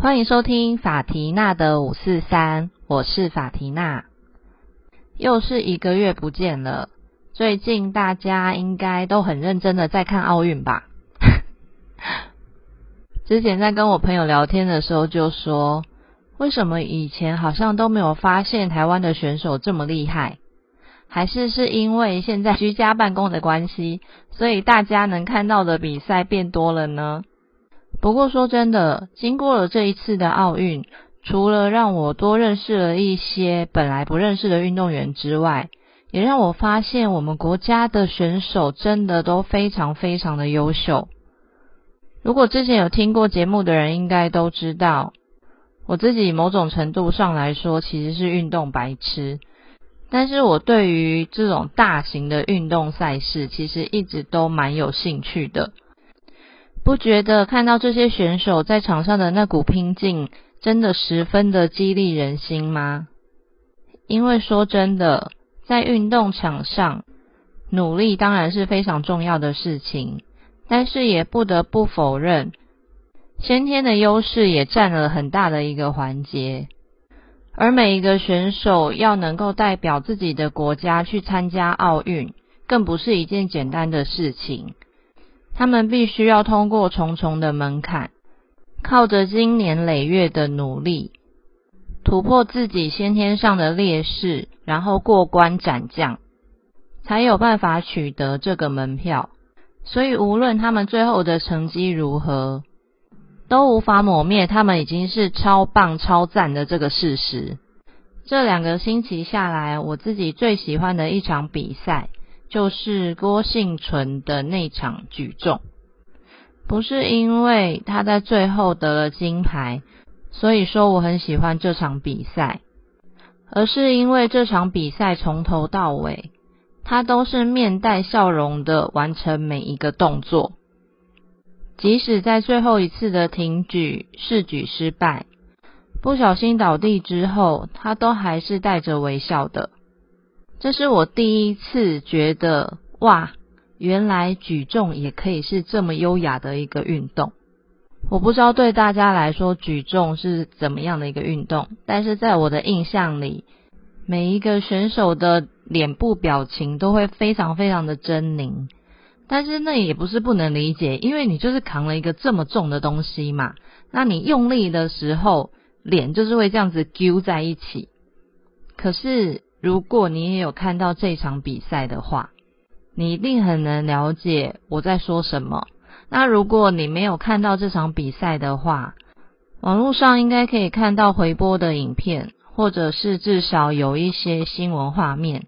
欢迎收听法缇娜的五四三，我是法缇娜。又是一个月不见了，最近大家应该都很认真的在看奥运吧？之前在跟我朋友聊天的时候就说，为什么以前好像都没有发现台湾的选手这么厉害？还是是因为现在居家办公的关系，所以大家能看到的比赛变多了呢？不过说真的，经过了这一次的奥运，除了让我多认识了一些本来不认识的运动员之外，也让我发现我们国家的选手真的都非常非常的优秀。如果之前有听过节目的人，应该都知道，我自己某种程度上来说其实是运动白痴，但是我对于这种大型的运动赛事，其实一直都蛮有兴趣的。不觉得看到这些选手在场上的那股拼劲，真的十分的激励人心吗？因为说真的，在运动场上，努力当然是非常重要的事情，但是也不得不否认，先天的优势也占了很大的一个环节。而每一个选手要能够代表自己的国家去参加奥运，更不是一件简单的事情。他们必须要通过重重的门槛，靠着经年累月的努力，突破自己先天上的劣势，然后过关斩将，才有办法取得这个门票。所以，无论他们最后的成绩如何，都无法抹灭他们已经是超棒、超赞的这个事实。这两个星期下来，我自己最喜欢的一场比赛。就是郭幸存的那场举重，不是因为他在最后得了金牌，所以说我很喜欢这场比赛，而是因为这场比赛从头到尾，他都是面带笑容的完成每一个动作，即使在最后一次的挺举试举失败，不小心倒地之后，他都还是带着微笑的。这是我第一次觉得，哇，原来举重也可以是这么优雅的一个运动。我不知道对大家来说举重是怎么样的一个运动，但是在我的印象里，每一个选手的脸部表情都会非常非常的狰狞。但是那也不是不能理解，因为你就是扛了一个这么重的东西嘛，那你用力的时候，脸就是会这样子揪在一起。可是。如果你也有看到这场比赛的话，你一定很能了解我在说什么。那如果你没有看到这场比赛的话，网络上应该可以看到回播的影片，或者是至少有一些新闻画面，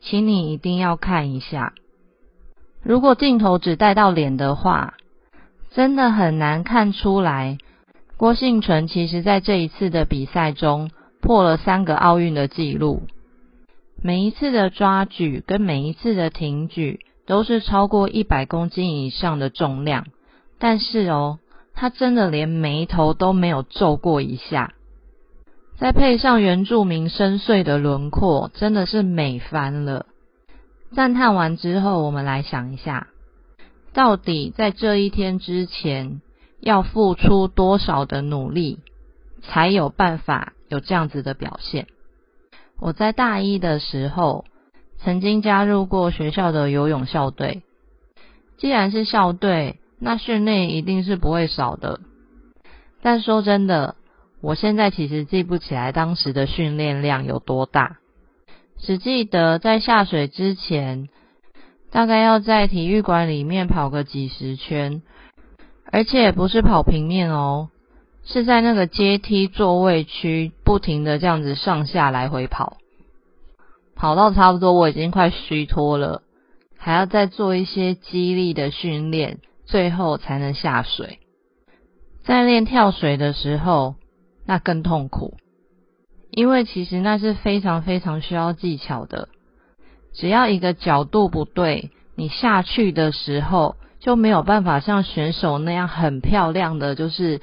请你一定要看一下。如果镜头只带到脸的话，真的很难看出来郭幸存其实在这一次的比赛中破了三个奥运的纪录。每一次的抓举跟每一次的挺举都是超过一百公斤以上的重量，但是哦，他真的连眉头都没有皱过一下，再配上原住民深邃的轮廓，真的是美翻了。赞叹完之后，我们来想一下，到底在这一天之前要付出多少的努力，才有办法有这样子的表现？我在大一的时候，曾经加入过学校的游泳校队。既然是校队，那训练一定是不会少的。但说真的，我现在其实记不起来当时的训练量有多大，只记得在下水之前，大概要在体育馆里面跑个几十圈，而且不是跑平面哦。是在那个阶梯座位区不停的这样子上下来回跑，跑到差不多我已经快虚脱了，还要再做一些激励的训练，最后才能下水。在练跳水的时候，那更痛苦，因为其实那是非常非常需要技巧的，只要一个角度不对，你下去的时候就没有办法像选手那样很漂亮的就是。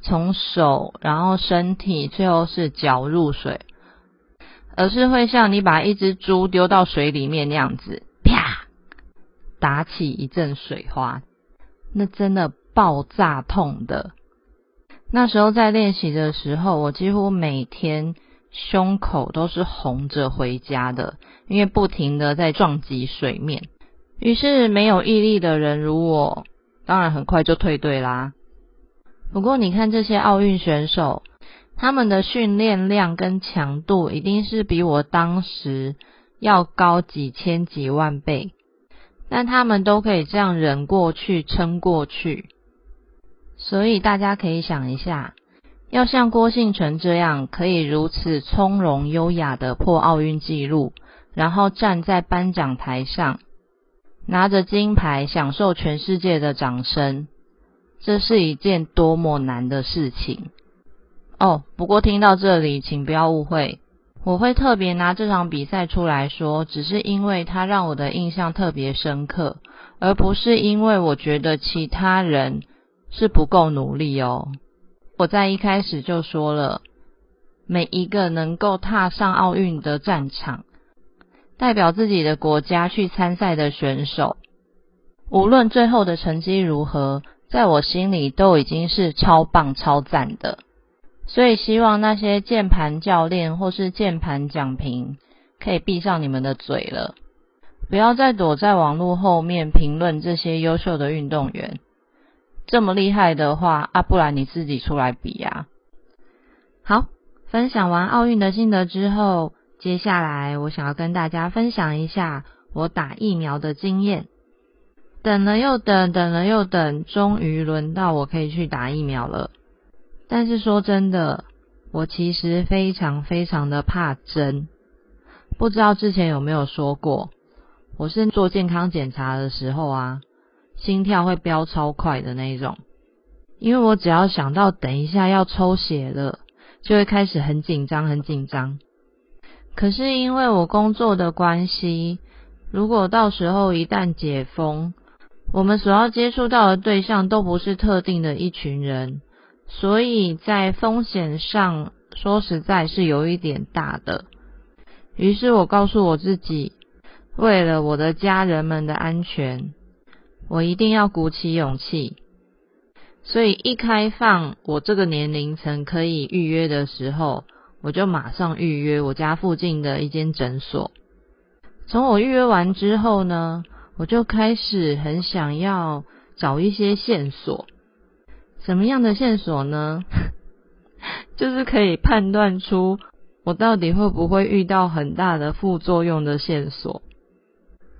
从手，然后身体，最后是脚入水，而是会像你把一只猪丢到水里面那样子，啪打起一阵水花，那真的爆炸痛的。那时候在练习的时候，我几乎每天胸口都是红着回家的，因为不停的在撞击水面。于是没有毅力的人如我，当然很快就退队啦。不过你看这些奥运选手，他们的训练量跟强度一定是比我当时要高几千几万倍，但他们都可以这样忍过去、撑过去。所以大家可以想一下，要像郭信成这样可以如此从容优雅的破奥运纪录，然后站在颁奖台上，拿着金牌享受全世界的掌声，这是一件多么难的事情哦！不过听到这里，请不要误会，我会特别拿这场比赛出来说，只是因为它让我的印象特别深刻，而不是因为我觉得其他人。是不够努力哦。我在一开始就说了，每一个能够踏上奥运的战场，代表自己的国家去参赛的选手，无论最后的成绩如何，在我心里都已经是超棒、超赞的。所以希望那些键盘教练或是键盘讲评，可以闭上你们的嘴了，不要再躲在网络后面评论这些优秀的运动员。这么厉害的话啊，不然你自己出来比呀。好，分享完奥运的心得之后，接下来我想要跟大家分享一下我打疫苗的经验。等了又等，等了又等，终于轮到我可以去打疫苗了。但是说真的，我其实非常非常的怕针。不知道之前有没有说过，我是做健康检查的时候啊。心跳会飙超快的那种，因为我只要想到等一下要抽血了，就会开始很紧张，很紧张。可是因为我工作的关系，如果到时候一旦解封，我们所要接触到的对象都不是特定的一群人，所以在风险上说实在是有一点大的。于是我告诉我自己，为了我的家人们的安全。我一定要鼓起勇气，所以一开放我这个年龄层可以预约的时候，我就马上预约我家附近的一间诊所。从我预约完之后呢，我就开始很想要找一些线索。什么样的线索呢？就是可以判断出我到底会不会遇到很大的副作用的线索。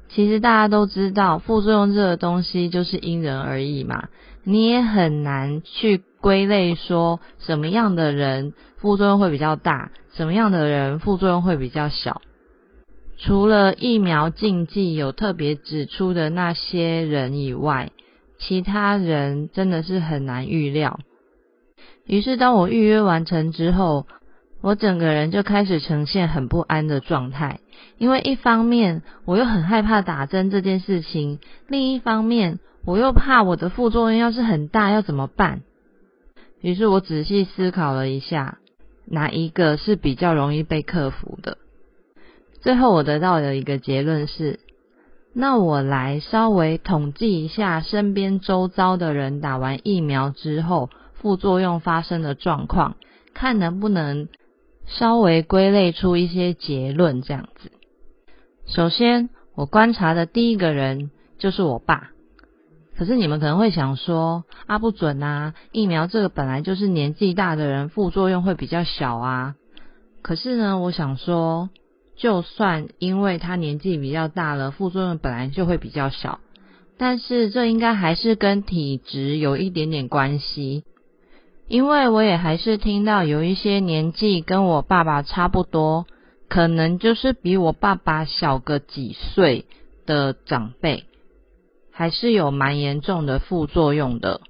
其实大家都知道，副作用这个东西就是因人而异嘛，你也很难去归类说什么样的人副作用会比较大，什么样的人副作用会比较小。除了疫苗禁忌有特别指出的那些人以外，其他人真的是很难预料。于是当我预约完成之后，我整个人就开始呈现很不安的状态。因为一方面我又很害怕打针这件事情，另一方面我又怕我的副作用要是很大要怎么办？于是我仔细思考了一下，哪一个是比较容易被克服的？最后我得到的一个结论是：那我来稍微统计一下身边周遭的人打完疫苗之后副作用发生的状况，看能不能稍微归类出一些结论，这样子。首先，我观察的第一个人就是我爸。可是你们可能会想说，啊不准啊，疫苗这个本来就是年纪大的人副作用会比较小啊。可是呢，我想说，就算因为他年纪比较大了，副作用本来就会比较小，但是这应该还是跟体质有一点点关系。因为我也还是听到有一些年纪跟我爸爸差不多。可能就是比我爸爸小个几岁的长辈，还是有蛮严重的副作用的。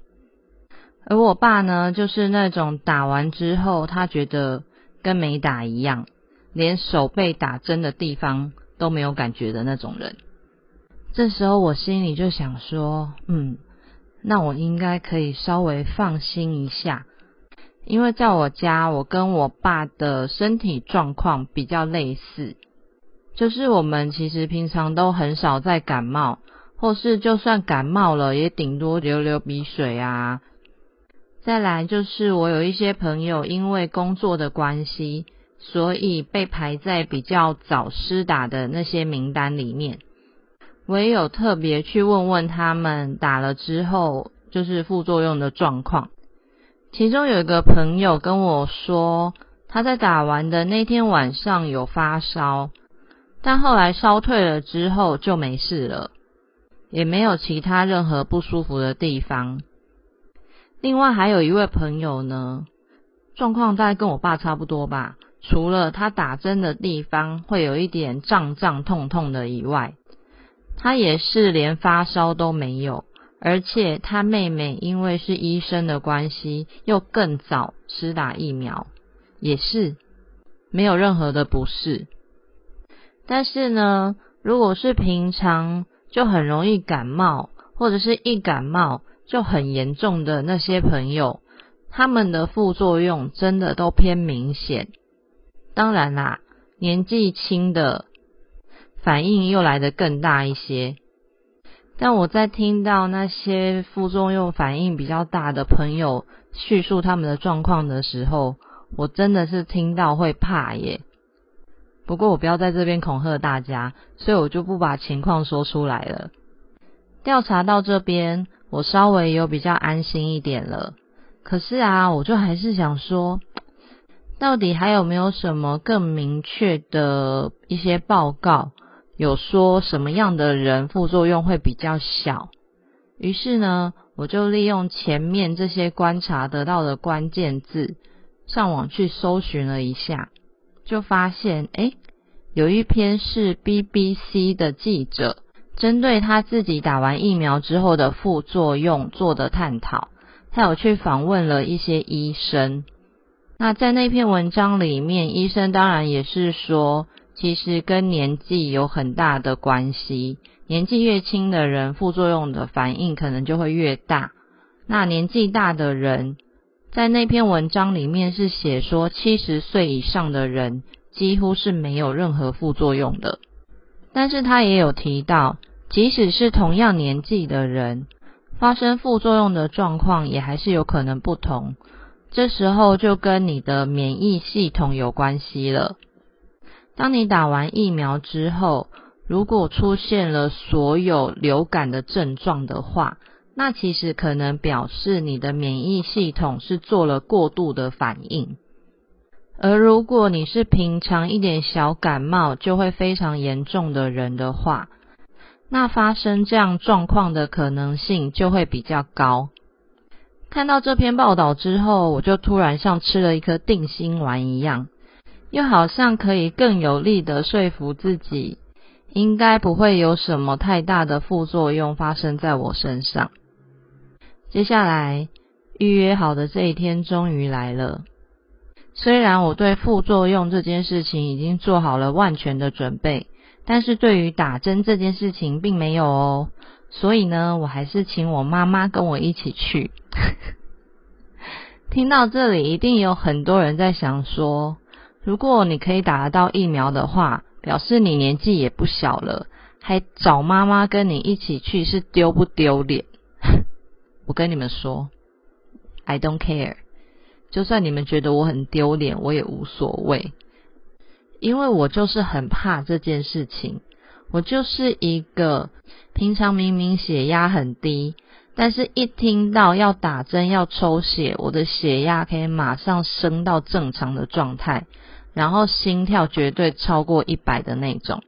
而我爸呢，就是那种打完之后，他觉得跟没打一样，连手被打针的地方都没有感觉的那种人。这时候我心里就想说，嗯，那我应该可以稍微放心一下。因为在我家，我跟我爸的身体状况比较类似，就是我们其实平常都很少在感冒，或是就算感冒了，也顶多流流鼻水啊。再来就是我有一些朋友因为工作的关系，所以被排在比较早施打的那些名单里面。我也有特别去问问他们打了之后，就是副作用的状况。其中有一个朋友跟我说，他在打完的那天晚上有发烧，但后来烧退了之后就没事了。也没有其他任何不舒服的地方。另外还有一位朋友呢，状况大概跟我爸差不多吧，除了他打针的地方会有一点胀胀痛痛的以外，他也是连发烧都没有，而且他妹妹因为是医生的关系，又更早施打疫苗，也是没有任何的不适。但是呢，如果是平常。就很容易感冒，或者是一感冒就很严重的那些朋友，他们的副作用真的都偏明显。当然啦，年纪轻的反应又来得更大一些。但我在听到那些副作用反应比较大的朋友叙述他们的状况的时候，我真的是听到会怕耶。不过我不要在这边恐吓大家，所以我就不把情况说出来了。调查到这边，我稍微有比较安心一点了。可是啊，我就还是想说，到底还有没有什么更明确的一些报告，有说什么样的人副作用会比较小？于是呢，我就利用前面这些观察得到的关键字，上网去搜寻了一下。就发现，哎，有一篇是 BBC 的记者针对他自己打完疫苗之后的副作用做的探讨。他有去访问了一些医生。那在那篇文章里面，医生当然也是说，其实跟年纪有很大的关系。年纪越轻的人，副作用的反应可能就会越大。那年纪大的人。在那篇文章里面是写说，七十岁以上的人几乎是没有任何副作用的。但是他也有提到，即使是同样年纪的人，发生副作用的状况也还是有可能不同。这时候就跟你的免疫系统有关系了。当你打完疫苗之后，如果出现了所有流感的症状的话，那其实可能表示你的免疫系统是做了过度的反应，而如果你是平常一点小感冒就会非常严重的人的话，那发生这样状况的可能性就会比较高。看到这篇报道之后，我就突然像吃了一颗定心丸一样，又好像可以更有力的说服自己，应该不会有什么太大的副作用发生在我身上。接下来预约好的这一天终于来了。虽然我对副作用这件事情已经做好了万全的准备，但是对于打针这件事情并没有哦。所以呢，我还是请我妈妈跟我一起去。听到这里，一定有很多人在想说：如果你可以打得到疫苗的话，表示你年纪也不小了，还找妈妈跟你一起去，是丢不丢脸？我跟你们说，I don't care。就算你们觉得我很丢脸，我也无所谓，因为我就是很怕这件事情。我就是一个平常明明血压很低，但是一听到要打针要抽血，我的血压可以马上升到正常的状态，然后心跳绝对超过一百的那种。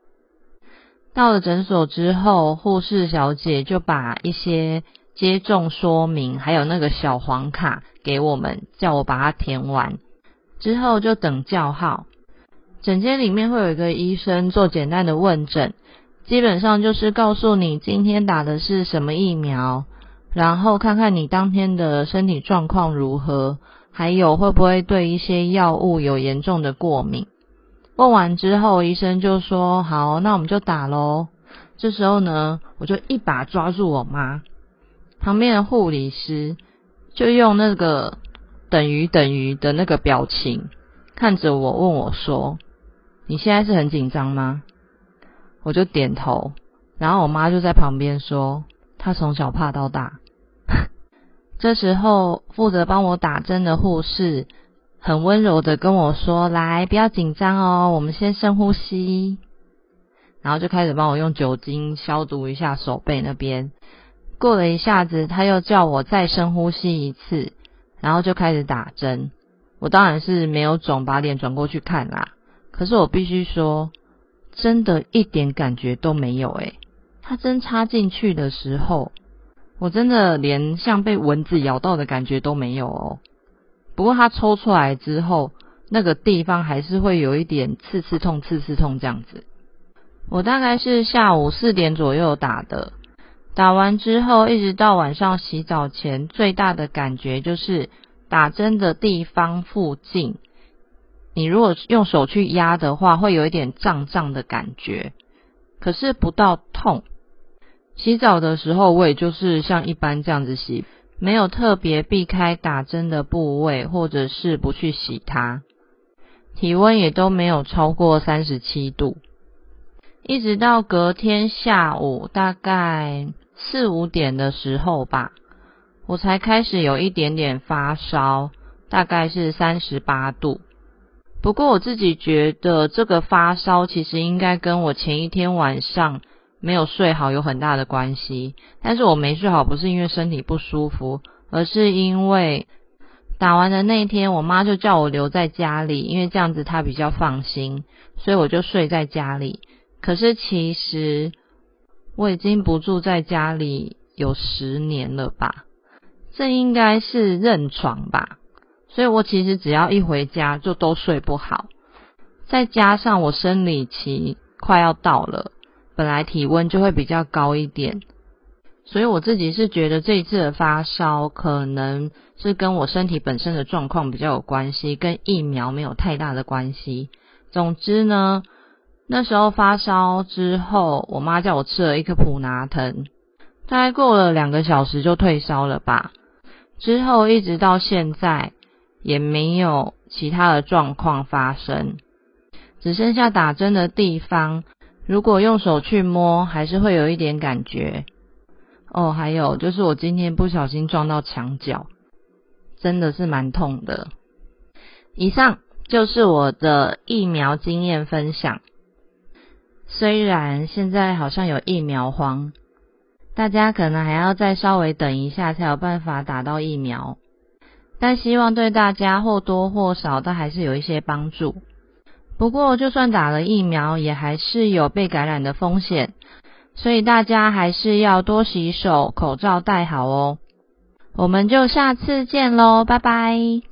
到了诊所之后，护士小姐就把一些。接种说明还有那个小黄卡给我们，叫我把它填完之后就等叫号。诊间里面会有一个医生做简单的问诊，基本上就是告诉你今天打的是什么疫苗，然后看看你当天的身体状况如何，还有会不会对一些药物有严重的过敏。问完之后，医生就说：“好，那我们就打喽。”这时候呢，我就一把抓住我妈。旁边的护理师就用那个等于等于的那个表情看着我，问我说：“你现在是很紧张吗？”我就点头，然后我妈就在旁边说，她从小怕到大。这时候负责帮我打针的护士很温柔的跟我说：“来，不要紧张哦，我们先深呼吸。”然后就开始帮我用酒精消毒一下手背那边。过了一下子，他又叫我再深呼吸一次，然后就开始打针。我当然是没有肿，把脸转过去看啦。可是我必须说，真的一点感觉都没有诶。他针插进去的时候，我真的连像被蚊子咬到的感觉都没有哦。不过它抽出来之后，那个地方还是会有一点刺刺痛、刺刺痛这样子。我大概是下午四点左右打的。打完之后，一直到晚上洗澡前，最大的感觉就是打针的地方附近，你如果用手去压的话，会有一点胀胀的感觉，可是不到痛。洗澡的时候，我也就是像一般这样子洗，没有特别避开打针的部位，或者是不去洗它。体温也都没有超过三十七度，一直到隔天下午大概。四五点的时候吧，我才开始有一点点发烧，大概是三十八度。不过我自己觉得这个发烧其实应该跟我前一天晚上没有睡好有很大的关系。但是我没睡好不是因为身体不舒服，而是因为打完的那一天，我妈就叫我留在家里，因为这样子她比较放心，所以我就睡在家里。可是其实。我已经不住在家里有十年了吧，这应该是认床吧，所以我其实只要一回家就都睡不好，再加上我生理期快要到了，本来体温就会比较高一点，所以我自己是觉得这一次的发烧可能是跟我身体本身的状况比较有关系，跟疫苗没有太大的关系。总之呢。那时候发烧之后，我妈叫我吃了一颗普拿疼，大概过了两个小时就退烧了吧。之后一直到现在也没有其他的状况发生，只剩下打针的地方，如果用手去摸，还是会有一点感觉。哦，还有就是我今天不小心撞到墙角，真的是蛮痛的。以上就是我的疫苗经验分享。虽然现在好像有疫苗荒，大家可能还要再稍微等一下才有办法打到疫苗，但希望对大家或多或少都还是有一些帮助。不过就算打了疫苗，也还是有被感染的风险，所以大家还是要多洗手，口罩戴好哦。我们就下次见喽，拜拜。